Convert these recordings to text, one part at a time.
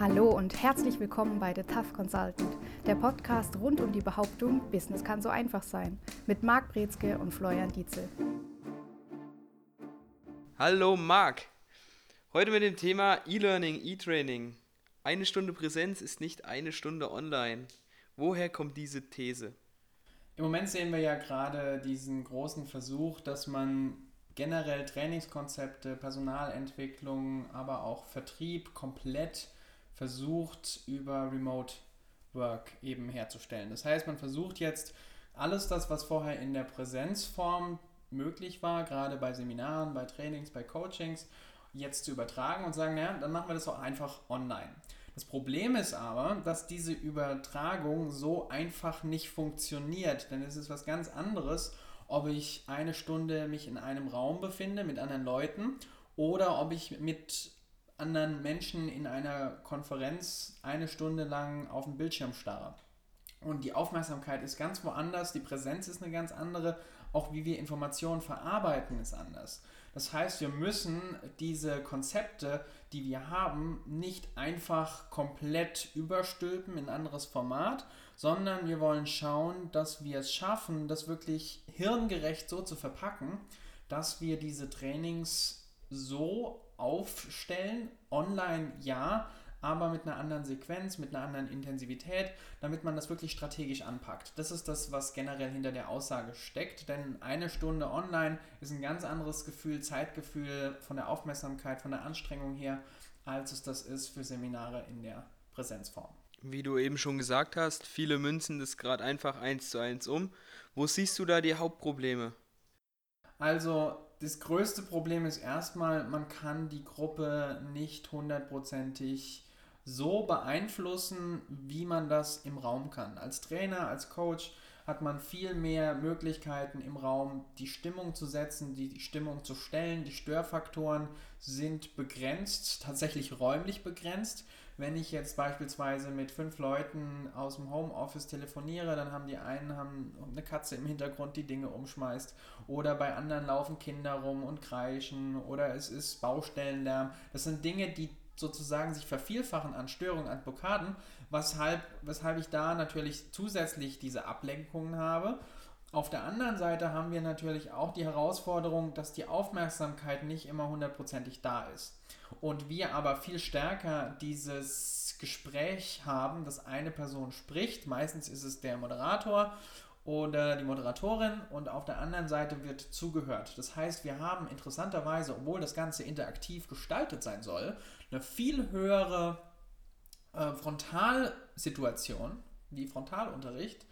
Hallo und herzlich willkommen bei The Tough Consultant, der Podcast rund um die Behauptung, Business kann so einfach sein, mit Marc Brezke und Florian Dietzel. Hallo Marc, heute mit dem Thema E-Learning, E-Training. Eine Stunde Präsenz ist nicht eine Stunde online. Woher kommt diese These? Im Moment sehen wir ja gerade diesen großen Versuch, dass man generell Trainingskonzepte, Personalentwicklung, aber auch Vertrieb komplett versucht über Remote Work eben herzustellen. Das heißt, man versucht jetzt alles das, was vorher in der Präsenzform möglich war, gerade bei Seminaren, bei Trainings, bei Coachings, jetzt zu übertragen und sagen, naja, dann machen wir das auch einfach online. Das Problem ist aber, dass diese Übertragung so einfach nicht funktioniert, denn es ist was ganz anderes, ob ich eine Stunde mich in einem Raum befinde mit anderen Leuten oder ob ich mit anderen Menschen in einer Konferenz eine Stunde lang auf den Bildschirm starre. Und die Aufmerksamkeit ist ganz woanders, die Präsenz ist eine ganz andere, auch wie wir Informationen verarbeiten ist anders. Das heißt, wir müssen diese Konzepte, die wir haben, nicht einfach komplett überstülpen in ein anderes Format, sondern wir wollen schauen, dass wir es schaffen, das wirklich hirngerecht so zu verpacken, dass wir diese Trainings so aufstellen. Online ja, aber mit einer anderen Sequenz, mit einer anderen Intensivität, damit man das wirklich strategisch anpackt. Das ist das, was generell hinter der Aussage steckt, denn eine Stunde online ist ein ganz anderes Gefühl, Zeitgefühl von der Aufmerksamkeit, von der Anstrengung her, als es das ist für Seminare in der Präsenzform. Wie du eben schon gesagt hast, viele münzen das gerade einfach eins zu eins um. Wo siehst du da die Hauptprobleme? Also das größte Problem ist erstmal, man kann die Gruppe nicht hundertprozentig so beeinflussen, wie man das im Raum kann. Als Trainer, als Coach hat man viel mehr Möglichkeiten im Raum, die Stimmung zu setzen, die Stimmung zu stellen. Die Störfaktoren sind begrenzt, tatsächlich räumlich begrenzt. Wenn ich jetzt beispielsweise mit fünf Leuten aus dem Homeoffice telefoniere, dann haben die einen haben eine Katze im Hintergrund, die Dinge umschmeißt. Oder bei anderen laufen Kinder rum und kreischen. Oder es ist Baustellenlärm. Das sind Dinge, die sozusagen sich vervielfachen an Störungen, an Blockaden, weshalb, weshalb ich da natürlich zusätzlich diese Ablenkungen habe. Auf der anderen Seite haben wir natürlich auch die Herausforderung, dass die Aufmerksamkeit nicht immer hundertprozentig da ist. Und wir aber viel stärker dieses Gespräch haben, dass eine Person spricht. Meistens ist es der Moderator oder die Moderatorin und auf der anderen Seite wird zugehört. Das heißt, wir haben interessanterweise, obwohl das Ganze interaktiv gestaltet sein soll, eine viel höhere äh, Frontalsituation, wie Frontalunterricht,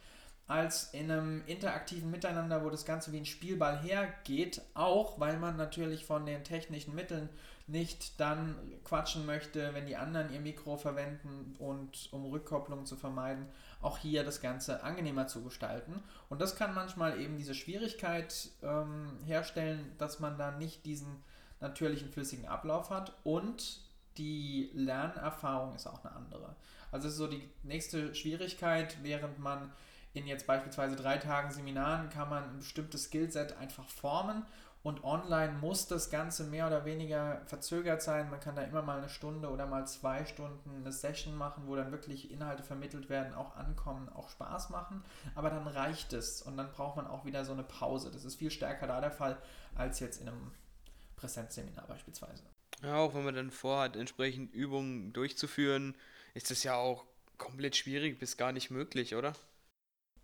als in einem interaktiven Miteinander, wo das Ganze wie ein Spielball hergeht, auch weil man natürlich von den technischen Mitteln nicht dann quatschen möchte, wenn die anderen ihr Mikro verwenden und um Rückkopplung zu vermeiden, auch hier das Ganze angenehmer zu gestalten. Und das kann manchmal eben diese Schwierigkeit ähm, herstellen, dass man dann nicht diesen natürlichen flüssigen Ablauf hat und die Lernerfahrung ist auch eine andere. Also so die nächste Schwierigkeit, während man in jetzt beispielsweise drei Tagen Seminaren kann man ein bestimmtes Skillset einfach formen und online muss das Ganze mehr oder weniger verzögert sein. Man kann da immer mal eine Stunde oder mal zwei Stunden eine Session machen, wo dann wirklich Inhalte vermittelt werden, auch ankommen, auch Spaß machen. Aber dann reicht es und dann braucht man auch wieder so eine Pause. Das ist viel stärker da der Fall als jetzt in einem Präsenzseminar beispielsweise. Ja, auch wenn man dann vorhat, entsprechend Übungen durchzuführen, ist das ja auch komplett schwierig bis gar nicht möglich, oder?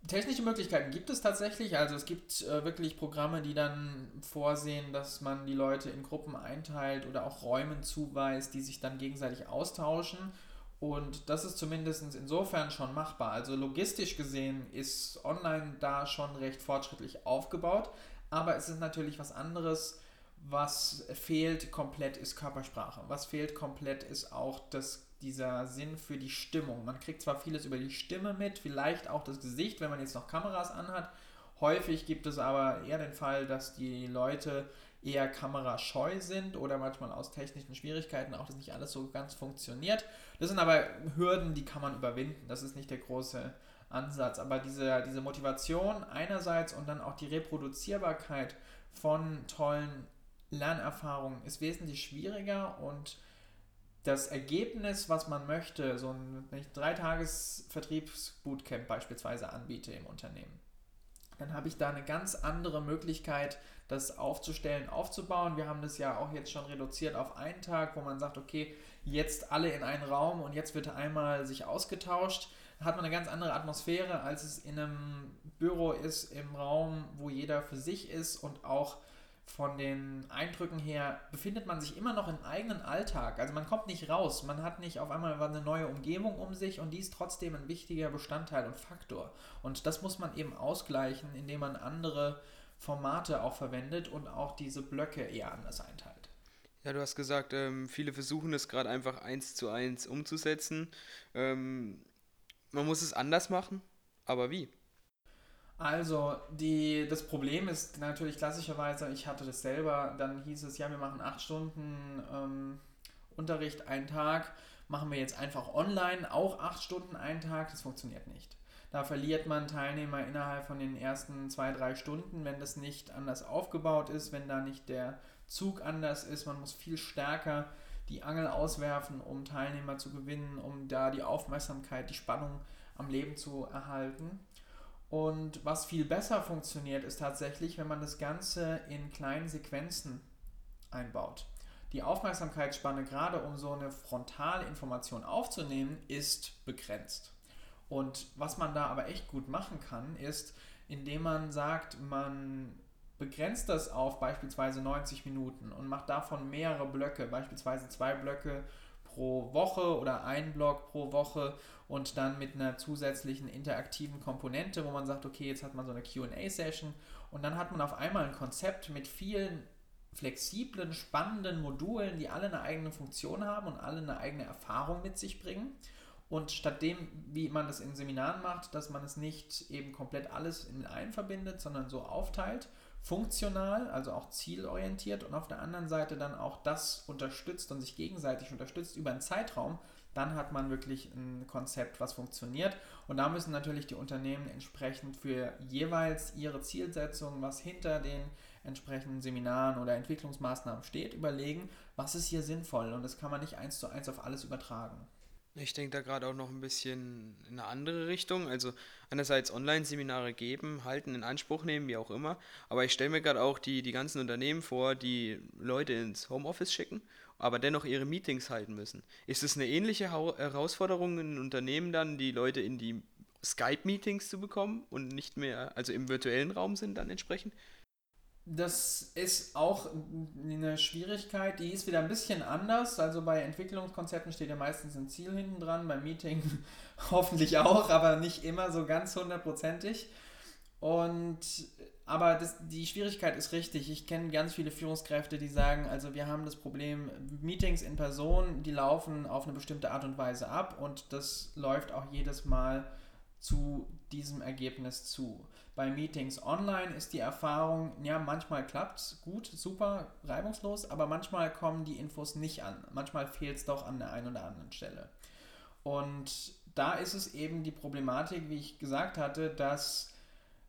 Technische Möglichkeiten gibt es tatsächlich. Also es gibt äh, wirklich Programme, die dann vorsehen, dass man die Leute in Gruppen einteilt oder auch Räumen zuweist, die sich dann gegenseitig austauschen. Und das ist zumindest insofern schon machbar. Also logistisch gesehen ist online da schon recht fortschrittlich aufgebaut. Aber es ist natürlich was anderes, was fehlt komplett ist Körpersprache. Was fehlt komplett ist auch das dieser Sinn für die Stimmung. Man kriegt zwar vieles über die Stimme mit, vielleicht auch das Gesicht, wenn man jetzt noch Kameras anhat. Häufig gibt es aber eher den Fall, dass die Leute eher kamerascheu sind oder manchmal aus technischen Schwierigkeiten auch das nicht alles so ganz funktioniert. Das sind aber Hürden, die kann man überwinden. Das ist nicht der große Ansatz. Aber diese, diese Motivation einerseits und dann auch die Reproduzierbarkeit von tollen Lernerfahrungen ist wesentlich schwieriger und das Ergebnis, was man möchte, so ein wenn ich drei Tages Vertriebsbootcamp beispielsweise anbiete im Unternehmen, dann habe ich da eine ganz andere Möglichkeit, das aufzustellen, aufzubauen. Wir haben das ja auch jetzt schon reduziert auf einen Tag, wo man sagt, okay, jetzt alle in einen Raum und jetzt wird einmal sich ausgetauscht. Da hat man eine ganz andere Atmosphäre, als es in einem Büro ist, im Raum, wo jeder für sich ist und auch von den Eindrücken her befindet man sich immer noch im eigenen Alltag. Also man kommt nicht raus, man hat nicht auf einmal eine neue Umgebung um sich und die ist trotzdem ein wichtiger Bestandteil und Faktor. Und das muss man eben ausgleichen, indem man andere Formate auch verwendet und auch diese Blöcke eher anders einteilt. Ja, du hast gesagt, ähm, viele versuchen es gerade einfach eins zu eins umzusetzen. Ähm, man muss es anders machen, aber wie? Also, die, das Problem ist natürlich klassischerweise, ich hatte das selber, dann hieß es, ja, wir machen acht Stunden ähm, Unterricht einen Tag, machen wir jetzt einfach online auch acht Stunden einen Tag, das funktioniert nicht. Da verliert man Teilnehmer innerhalb von den ersten zwei, drei Stunden, wenn das nicht anders aufgebaut ist, wenn da nicht der Zug anders ist. Man muss viel stärker die Angel auswerfen, um Teilnehmer zu gewinnen, um da die Aufmerksamkeit, die Spannung am Leben zu erhalten. Und was viel besser funktioniert, ist tatsächlich, wenn man das Ganze in kleinen Sequenzen einbaut. Die Aufmerksamkeitsspanne, gerade um so eine Frontalinformation aufzunehmen, ist begrenzt. Und was man da aber echt gut machen kann, ist, indem man sagt, man begrenzt das auf beispielsweise 90 Minuten und macht davon mehrere Blöcke, beispielsweise zwei Blöcke pro Woche oder ein Block pro Woche und dann mit einer zusätzlichen interaktiven Komponente, wo man sagt, okay, jetzt hat man so eine QA-Session und dann hat man auf einmal ein Konzept mit vielen flexiblen, spannenden Modulen, die alle eine eigene Funktion haben und alle eine eigene Erfahrung mit sich bringen. Und statt dem, wie man das in Seminaren macht, dass man es nicht eben komplett alles in einen verbindet, sondern so aufteilt, funktional, also auch zielorientiert und auf der anderen Seite dann auch das unterstützt und sich gegenseitig unterstützt über einen Zeitraum, dann hat man wirklich ein Konzept, was funktioniert. Und da müssen natürlich die Unternehmen entsprechend für jeweils ihre Zielsetzung, was hinter den entsprechenden Seminaren oder Entwicklungsmaßnahmen steht, überlegen, was ist hier sinnvoll. Und das kann man nicht eins zu eins auf alles übertragen. Ich denke da gerade auch noch ein bisschen in eine andere Richtung. Also einerseits Online-Seminare geben, halten, in Anspruch nehmen, wie auch immer. Aber ich stelle mir gerade auch die, die ganzen Unternehmen vor, die Leute ins Homeoffice schicken, aber dennoch ihre Meetings halten müssen. Ist es eine ähnliche Herausforderung in Unternehmen dann, die Leute in die Skype-Meetings zu bekommen und nicht mehr, also im virtuellen Raum sind dann entsprechend? Das ist auch eine Schwierigkeit, die ist wieder ein bisschen anders. Also bei Entwicklungskonzepten steht ja meistens ein Ziel hinten dran, beim Meeting hoffentlich auch, aber nicht immer so ganz hundertprozentig. Und aber das, die Schwierigkeit ist richtig. Ich kenne ganz viele Führungskräfte, die sagen, also wir haben das Problem, Meetings in Person, die laufen auf eine bestimmte Art und Weise ab und das läuft auch jedes Mal zu diesem Ergebnis zu. Bei Meetings online ist die Erfahrung, ja, manchmal klappt es gut, super, reibungslos, aber manchmal kommen die Infos nicht an. Manchmal fehlt es doch an der einen oder anderen Stelle. Und da ist es eben die Problematik, wie ich gesagt hatte, dass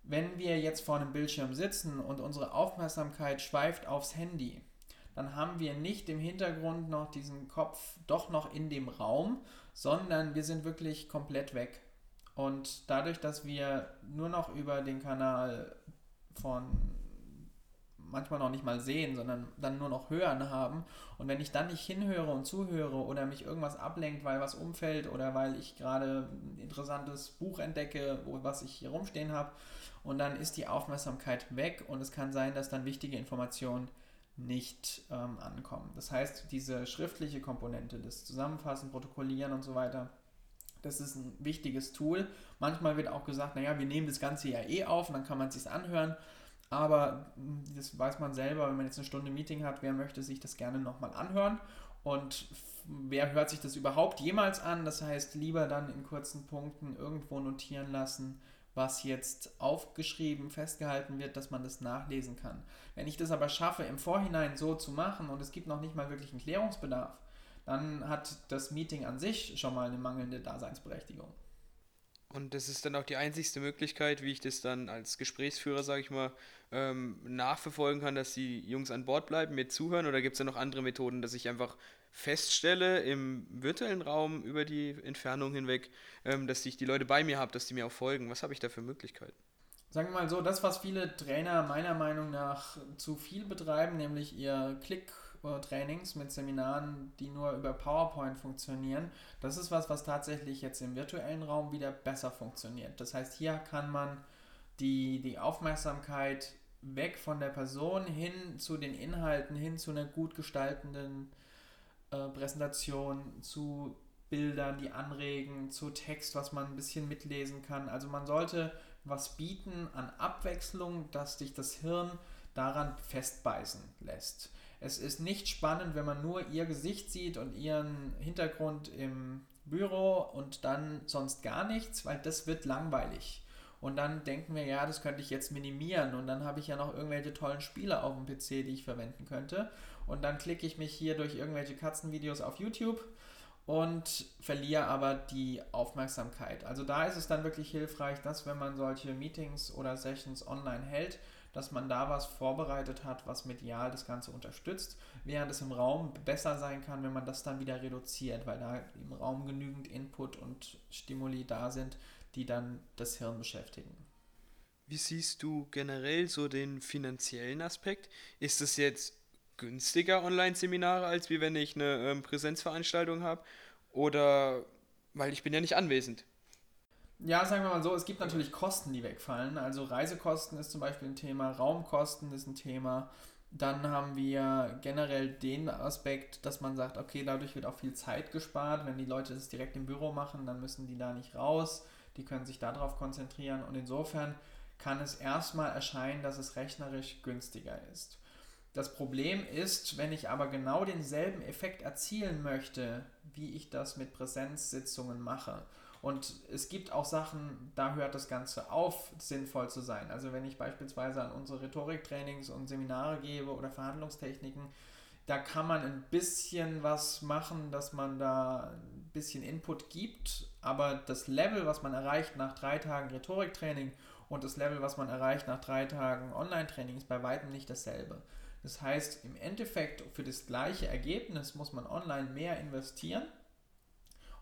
wenn wir jetzt vor einem Bildschirm sitzen und unsere Aufmerksamkeit schweift aufs Handy, dann haben wir nicht im Hintergrund noch diesen Kopf doch noch in dem Raum, sondern wir sind wirklich komplett weg. Und dadurch, dass wir nur noch über den Kanal von manchmal noch nicht mal sehen, sondern dann nur noch hören haben. Und wenn ich dann nicht hinhöre und zuhöre oder mich irgendwas ablenkt, weil was umfällt oder weil ich gerade ein interessantes Buch entdecke, was ich hier rumstehen habe, und dann ist die Aufmerksamkeit weg und es kann sein, dass dann wichtige Informationen nicht ähm, ankommen. Das heißt, diese schriftliche Komponente, das Zusammenfassen, Protokollieren und so weiter, das ist ein wichtiges Tool. Manchmal wird auch gesagt, naja, wir nehmen das Ganze ja eh auf und dann kann man es sich anhören. Aber hm, das weiß man selber, wenn man jetzt eine Stunde Meeting hat, wer möchte sich das gerne nochmal anhören und wer hört sich das überhaupt jemals an? Das heißt, lieber dann in kurzen Punkten irgendwo notieren lassen, was jetzt aufgeschrieben, festgehalten wird, dass man das nachlesen kann. Wenn ich das aber schaffe, im Vorhinein so zu machen und es gibt noch nicht mal wirklich einen Klärungsbedarf, dann hat das Meeting an sich schon mal eine mangelnde Daseinsberechtigung. Und das ist dann auch die einzigste Möglichkeit, wie ich das dann als Gesprächsführer, sage ich mal, ähm, nachverfolgen kann, dass die Jungs an Bord bleiben, mir zuhören? Oder gibt es da noch andere Methoden, dass ich einfach feststelle im virtuellen Raum über die Entfernung hinweg, ähm, dass ich die Leute bei mir habe, dass die mir auch folgen? Was habe ich da für Möglichkeiten? Sagen wir mal so, das, was viele Trainer meiner Meinung nach zu viel betreiben, nämlich ihr Klick-Trainings mit Seminaren, die nur über PowerPoint funktionieren, das ist was, was tatsächlich jetzt im virtuellen Raum wieder besser funktioniert. Das heißt, hier kann man die, die Aufmerksamkeit weg von der Person hin zu den Inhalten, hin zu einer gut gestaltenden äh, Präsentation, zu Bildern, die anregen, zu Text, was man ein bisschen mitlesen kann. Also man sollte was bieten an Abwechslung, dass sich das Hirn daran festbeißen lässt. Es ist nicht spannend, wenn man nur ihr Gesicht sieht und ihren Hintergrund im Büro und dann sonst gar nichts, weil das wird langweilig. Und dann denken wir, ja, das könnte ich jetzt minimieren und dann habe ich ja noch irgendwelche tollen Spiele auf dem PC, die ich verwenden könnte. Und dann klicke ich mich hier durch irgendwelche Katzenvideos auf YouTube und verliere aber die Aufmerksamkeit. Also da ist es dann wirklich hilfreich, dass wenn man solche Meetings oder Sessions online hält, dass man da was vorbereitet hat, was medial das Ganze unterstützt, während es im Raum besser sein kann, wenn man das dann wieder reduziert, weil da im Raum genügend Input und Stimuli da sind, die dann das Hirn beschäftigen. Wie siehst du generell so den finanziellen Aspekt? Ist es jetzt günstiger Online-Seminare, als wie wenn ich eine ähm, Präsenzveranstaltung habe? Oder weil ich bin ja nicht anwesend. Ja, sagen wir mal so, es gibt natürlich Kosten, die wegfallen. Also Reisekosten ist zum Beispiel ein Thema, Raumkosten ist ein Thema. Dann haben wir generell den Aspekt, dass man sagt, okay, dadurch wird auch viel Zeit gespart. Wenn die Leute das direkt im Büro machen, dann müssen die da nicht raus. Die können sich darauf konzentrieren. Und insofern kann es erstmal erscheinen, dass es rechnerisch günstiger ist. Das Problem ist, wenn ich aber genau denselben Effekt erzielen möchte, wie ich das mit Präsenzsitzungen mache. Und es gibt auch Sachen, da hört das Ganze auf, sinnvoll zu sein. Also wenn ich beispielsweise an unsere Rhetoriktrainings und Seminare gebe oder Verhandlungstechniken, da kann man ein bisschen was machen, dass man da ein bisschen Input gibt, aber das Level, was man erreicht nach drei Tagen Rhetoriktraining und das Level, was man erreicht nach drei Tagen Online-Training, ist bei weitem nicht dasselbe. Das heißt, im Endeffekt für das gleiche Ergebnis muss man online mehr investieren.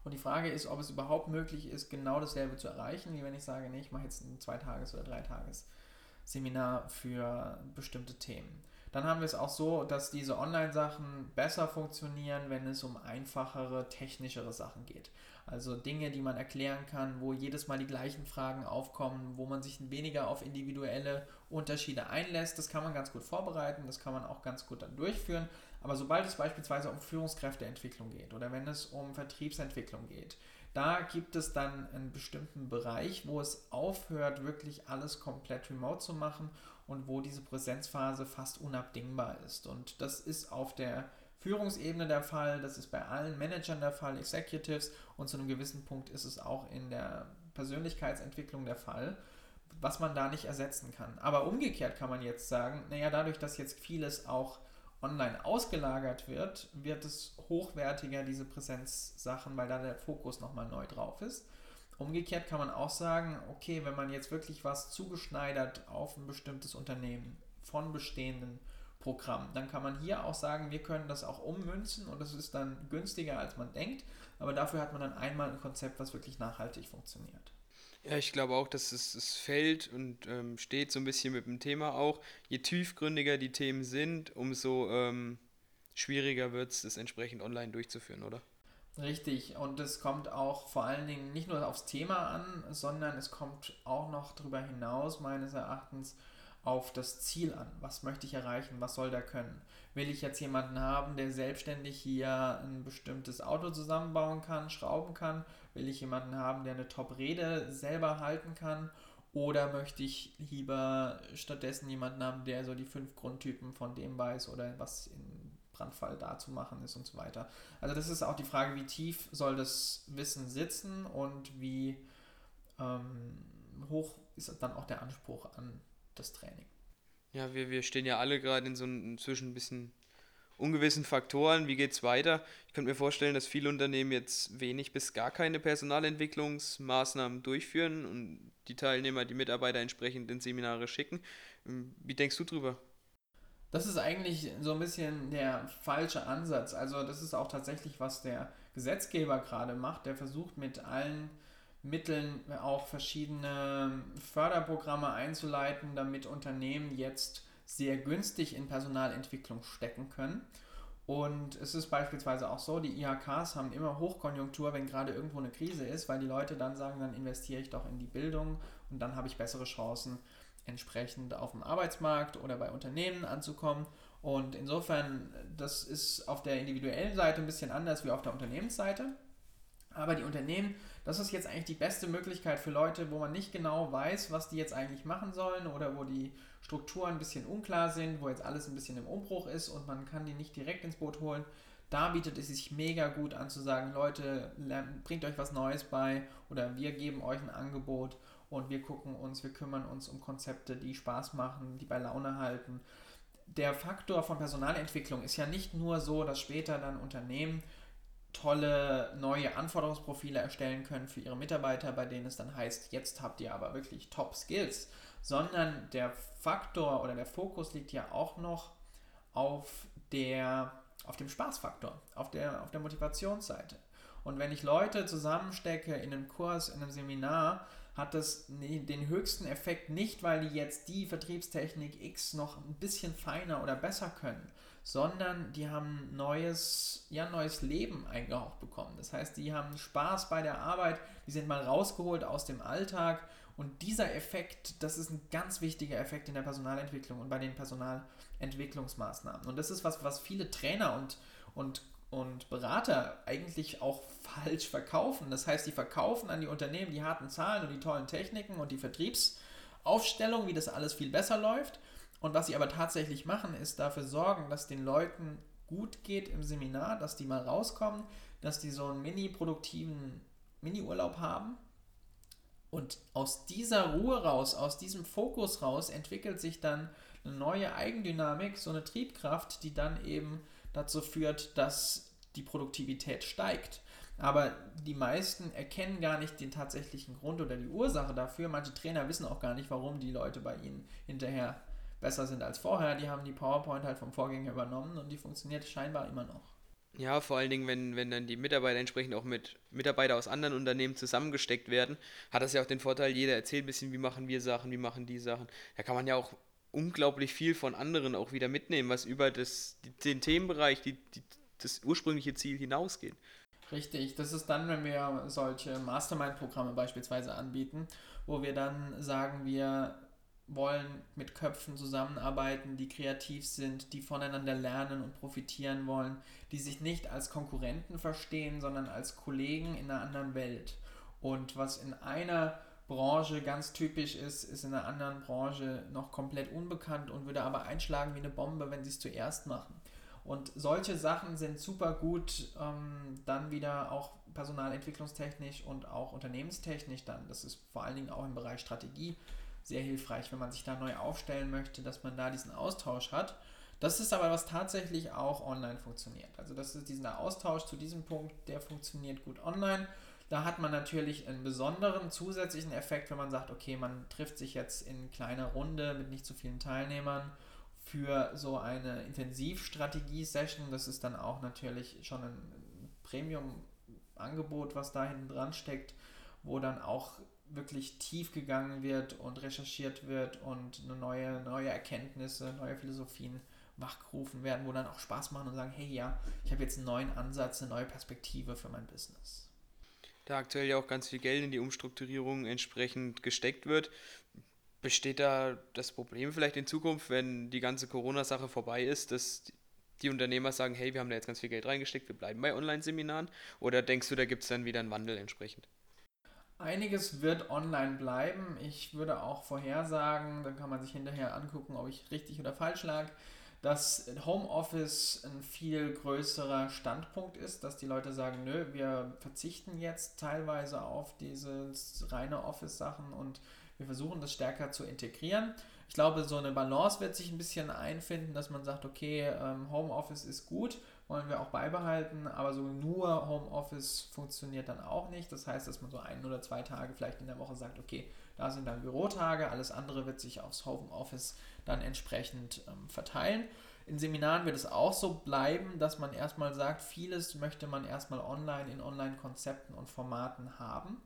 Und die Frage ist, ob es überhaupt möglich ist, genau dasselbe zu erreichen, wie wenn ich sage, nee, ich mache jetzt ein Zweitages- oder Dreitages-Seminar für bestimmte Themen. Dann haben wir es auch so, dass diese Online-Sachen besser funktionieren, wenn es um einfachere, technischere Sachen geht. Also Dinge, die man erklären kann, wo jedes Mal die gleichen Fragen aufkommen, wo man sich weniger auf individuelle Unterschiede einlässt. Das kann man ganz gut vorbereiten, das kann man auch ganz gut dann durchführen. Aber sobald es beispielsweise um Führungskräfteentwicklung geht oder wenn es um Vertriebsentwicklung geht, da gibt es dann einen bestimmten Bereich, wo es aufhört, wirklich alles komplett remote zu machen und wo diese Präsenzphase fast unabdingbar ist. Und das ist auf der Führungsebene der Fall, das ist bei allen Managern der Fall, Executives und zu einem gewissen Punkt ist es auch in der Persönlichkeitsentwicklung der Fall, was man da nicht ersetzen kann. Aber umgekehrt kann man jetzt sagen, naja, dadurch, dass jetzt vieles auch online ausgelagert wird, wird es hochwertiger, diese Präsenzsachen, weil da der Fokus nochmal neu drauf ist. Umgekehrt kann man auch sagen, okay, wenn man jetzt wirklich was zugeschneidert auf ein bestimmtes Unternehmen von bestehenden Programm. Dann kann man hier auch sagen, wir können das auch ummünzen und das ist dann günstiger, als man denkt. Aber dafür hat man dann einmal ein Konzept, was wirklich nachhaltig funktioniert. Ja, ich glaube auch, dass es, es fällt und ähm, steht so ein bisschen mit dem Thema auch. Je tiefgründiger die Themen sind, umso ähm, schwieriger wird es, das entsprechend online durchzuführen, oder? Richtig, und es kommt auch vor allen Dingen nicht nur aufs Thema an, sondern es kommt auch noch darüber hinaus, meines Erachtens, auf das Ziel an. Was möchte ich erreichen? Was soll der können? Will ich jetzt jemanden haben, der selbstständig hier ein bestimmtes Auto zusammenbauen kann, schrauben kann? Will ich jemanden haben, der eine Top-Rede selber halten kann? Oder möchte ich lieber stattdessen jemanden haben, der so die fünf Grundtypen von dem weiß oder was im Brandfall da zu machen ist und so weiter. Also das ist auch die Frage, wie tief soll das Wissen sitzen und wie ähm, hoch ist dann auch der Anspruch an das Training. Ja, wir, wir stehen ja alle gerade in so einem zwischen ein bisschen ungewissen Faktoren. Wie geht es weiter? Ich könnte mir vorstellen, dass viele Unternehmen jetzt wenig bis gar keine Personalentwicklungsmaßnahmen durchführen und die Teilnehmer, die Mitarbeiter entsprechend in Seminare schicken. Wie denkst du drüber? Das ist eigentlich so ein bisschen der falsche Ansatz. Also das ist auch tatsächlich, was der Gesetzgeber gerade macht. Der versucht mit allen Mitteln auch verschiedene Förderprogramme einzuleiten, damit Unternehmen jetzt sehr günstig in Personalentwicklung stecken können. Und es ist beispielsweise auch so, die IHKs haben immer Hochkonjunktur, wenn gerade irgendwo eine Krise ist, weil die Leute dann sagen, dann investiere ich doch in die Bildung und dann habe ich bessere Chancen, entsprechend auf dem Arbeitsmarkt oder bei Unternehmen anzukommen. Und insofern, das ist auf der individuellen Seite ein bisschen anders wie auf der Unternehmensseite. Aber die Unternehmen, das ist jetzt eigentlich die beste Möglichkeit für Leute, wo man nicht genau weiß, was die jetzt eigentlich machen sollen oder wo die Strukturen ein bisschen unklar sind, wo jetzt alles ein bisschen im Umbruch ist und man kann die nicht direkt ins Boot holen. Da bietet es sich mega gut an zu sagen, Leute, bringt euch was Neues bei oder wir geben euch ein Angebot und wir gucken uns, wir kümmern uns um Konzepte, die Spaß machen, die bei Laune halten. Der Faktor von Personalentwicklung ist ja nicht nur so, dass später dann Unternehmen tolle neue Anforderungsprofile erstellen können für ihre Mitarbeiter, bei denen es dann heißt, jetzt habt ihr aber wirklich Top Skills, sondern der Faktor oder der Fokus liegt ja auch noch auf der auf dem Spaßfaktor, auf der auf der Motivationsseite. Und wenn ich Leute zusammenstecke in einem Kurs, in einem Seminar, hat das den höchsten Effekt nicht, weil die jetzt die Vertriebstechnik X noch ein bisschen feiner oder besser können, sondern die haben neues, ja, neues Leben eingehaucht bekommen. Das heißt, die haben Spaß bei der Arbeit, die sind mal rausgeholt aus dem Alltag und dieser Effekt, das ist ein ganz wichtiger Effekt in der Personalentwicklung und bei den Personalentwicklungsmaßnahmen. Und das ist was, was viele Trainer und, und und Berater eigentlich auch falsch verkaufen. Das heißt, die verkaufen an die Unternehmen die harten Zahlen und die tollen Techniken und die Vertriebsaufstellung, wie das alles viel besser läuft. Und was sie aber tatsächlich machen, ist dafür sorgen, dass den Leuten gut geht im Seminar, dass die mal rauskommen, dass die so einen mini-produktiven Mini-Urlaub haben. Und aus dieser Ruhe raus, aus diesem Fokus raus, entwickelt sich dann eine neue Eigendynamik, so eine Triebkraft, die dann eben dazu führt, dass die Produktivität steigt. Aber die meisten erkennen gar nicht den tatsächlichen Grund oder die Ursache dafür. Manche Trainer wissen auch gar nicht, warum die Leute bei ihnen hinterher besser sind als vorher. Die haben die PowerPoint halt vom Vorgänger übernommen und die funktioniert scheinbar immer noch. Ja, vor allen Dingen, wenn, wenn dann die Mitarbeiter entsprechend auch mit Mitarbeitern aus anderen Unternehmen zusammengesteckt werden, hat das ja auch den Vorteil, jeder erzählt ein bisschen, wie machen wir Sachen, wie machen die Sachen. Da kann man ja auch unglaublich viel von anderen auch wieder mitnehmen, was über das, den Themenbereich, die, die, das ursprüngliche Ziel hinausgeht. Richtig, das ist dann, wenn wir solche Mastermind-Programme beispielsweise anbieten, wo wir dann sagen, wir wollen mit Köpfen zusammenarbeiten, die kreativ sind, die voneinander lernen und profitieren wollen, die sich nicht als Konkurrenten verstehen, sondern als Kollegen in einer anderen Welt. Und was in einer Branche ganz typisch ist, ist in einer anderen Branche noch komplett unbekannt und würde aber einschlagen wie eine Bombe, wenn sie es zuerst machen. Und solche Sachen sind super gut ähm, dann wieder auch personalentwicklungstechnisch und auch unternehmenstechnisch dann. Das ist vor allen Dingen auch im Bereich Strategie sehr hilfreich, wenn man sich da neu aufstellen möchte, dass man da diesen Austausch hat. Das ist aber was tatsächlich auch online funktioniert. Also das ist dieser Austausch zu diesem Punkt, der funktioniert gut online. Da hat man natürlich einen besonderen zusätzlichen Effekt, wenn man sagt, okay, man trifft sich jetzt in kleiner Runde mit nicht zu vielen Teilnehmern für so eine Intensivstrategie-Session. Das ist dann auch natürlich schon ein Premium-Angebot, was da hinten dran steckt, wo dann auch wirklich tief gegangen wird und recherchiert wird und eine neue, neue Erkenntnisse, neue Philosophien wachgerufen werden, wo dann auch Spaß machen und sagen, hey ja, ich habe jetzt einen neuen Ansatz, eine neue Perspektive für mein Business da aktuell ja auch ganz viel Geld in die Umstrukturierung entsprechend gesteckt wird. Besteht da das Problem vielleicht in Zukunft, wenn die ganze Corona-Sache vorbei ist, dass die Unternehmer sagen, hey, wir haben da jetzt ganz viel Geld reingesteckt, wir bleiben bei Online-Seminaren? Oder denkst du, da gibt es dann wieder einen Wandel entsprechend? Einiges wird online bleiben. Ich würde auch vorhersagen, dann kann man sich hinterher angucken, ob ich richtig oder falsch lag, dass Homeoffice ein viel größerer Standpunkt ist, dass die Leute sagen, nö, wir verzichten jetzt teilweise auf diese reine Office-Sachen und wir versuchen das stärker zu integrieren. Ich glaube, so eine Balance wird sich ein bisschen einfinden, dass man sagt, okay, ähm, Homeoffice ist gut, wollen wir auch beibehalten, aber so nur Homeoffice funktioniert dann auch nicht. Das heißt, dass man so ein oder zwei Tage vielleicht in der Woche sagt, okay, da sind dann Bürotage, alles andere wird sich aufs Homeoffice dann entsprechend ähm, verteilen. In Seminaren wird es auch so bleiben, dass man erstmal sagt, vieles möchte man erstmal online in Online-Konzepten und Formaten haben.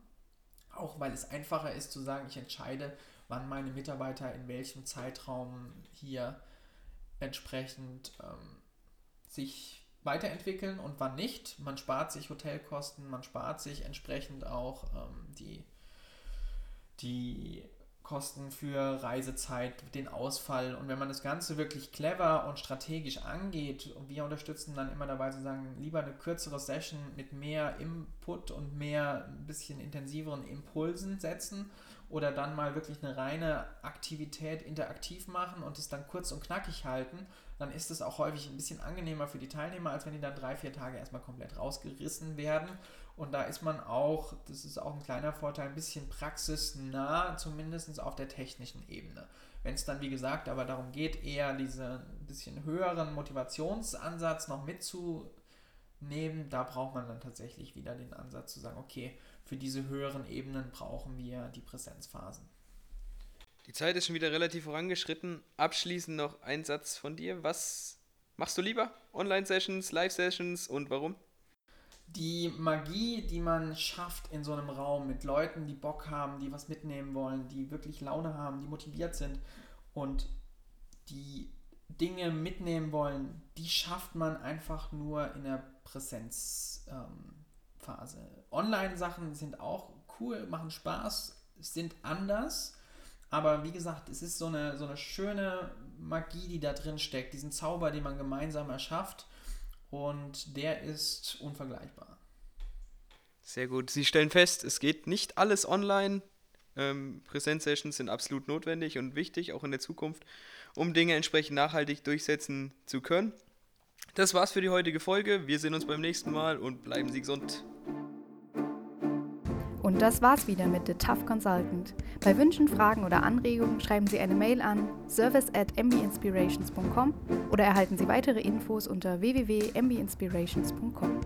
Auch weil es einfacher ist zu sagen, ich entscheide, wann meine Mitarbeiter in welchem Zeitraum hier entsprechend ähm, sich weiterentwickeln und wann nicht. Man spart sich Hotelkosten, man spart sich entsprechend auch ähm, die, die Kosten für Reisezeit, den Ausfall. Und wenn man das Ganze wirklich clever und strategisch angeht, und wir unterstützen dann immer dabei zu sagen, lieber eine kürzere Session mit mehr Input und mehr ein bisschen intensiveren Impulsen setzen oder dann mal wirklich eine reine Aktivität interaktiv machen und es dann kurz und knackig halten, dann ist es auch häufig ein bisschen angenehmer für die Teilnehmer, als wenn die dann drei, vier Tage erstmal komplett rausgerissen werden und da ist man auch, das ist auch ein kleiner Vorteil, ein bisschen praxisnah, zumindest auf der technischen Ebene. Wenn es dann, wie gesagt, aber darum geht, eher diesen bisschen höheren Motivationsansatz noch mitzunehmen, da braucht man dann tatsächlich wieder den Ansatz zu sagen, okay, für diese höheren Ebenen brauchen wir die Präsenzphasen. Die Zeit ist schon wieder relativ vorangeschritten. Abschließend noch ein Satz von dir. Was machst du lieber? Online-Sessions, Live-Sessions und warum? die Magie, die man schafft in so einem Raum mit Leuten, die Bock haben, die was mitnehmen wollen, die wirklich Laune haben, die motiviert sind und die Dinge mitnehmen wollen, die schafft man einfach nur in der Präsenzphase. Ähm, Online-Sachen sind auch cool, machen Spaß, sind anders, aber wie gesagt, es ist so eine, so eine schöne Magie, die da drin steckt, diesen Zauber, den man gemeinsam erschafft und der ist unvergleichbar. Sehr gut. Sie stellen fest, es geht nicht alles online. Ähm, Präsenzsessions sind absolut notwendig und wichtig, auch in der Zukunft, um Dinge entsprechend nachhaltig durchsetzen zu können. Das war's für die heutige Folge. Wir sehen uns beim nächsten Mal und bleiben Sie gesund. Und das war's wieder mit The Tough Consultant. Bei Wünschen, Fragen oder Anregungen schreiben Sie eine Mail an service at mbinspirations.com oder erhalten Sie weitere Infos unter www.mbinspirations.com.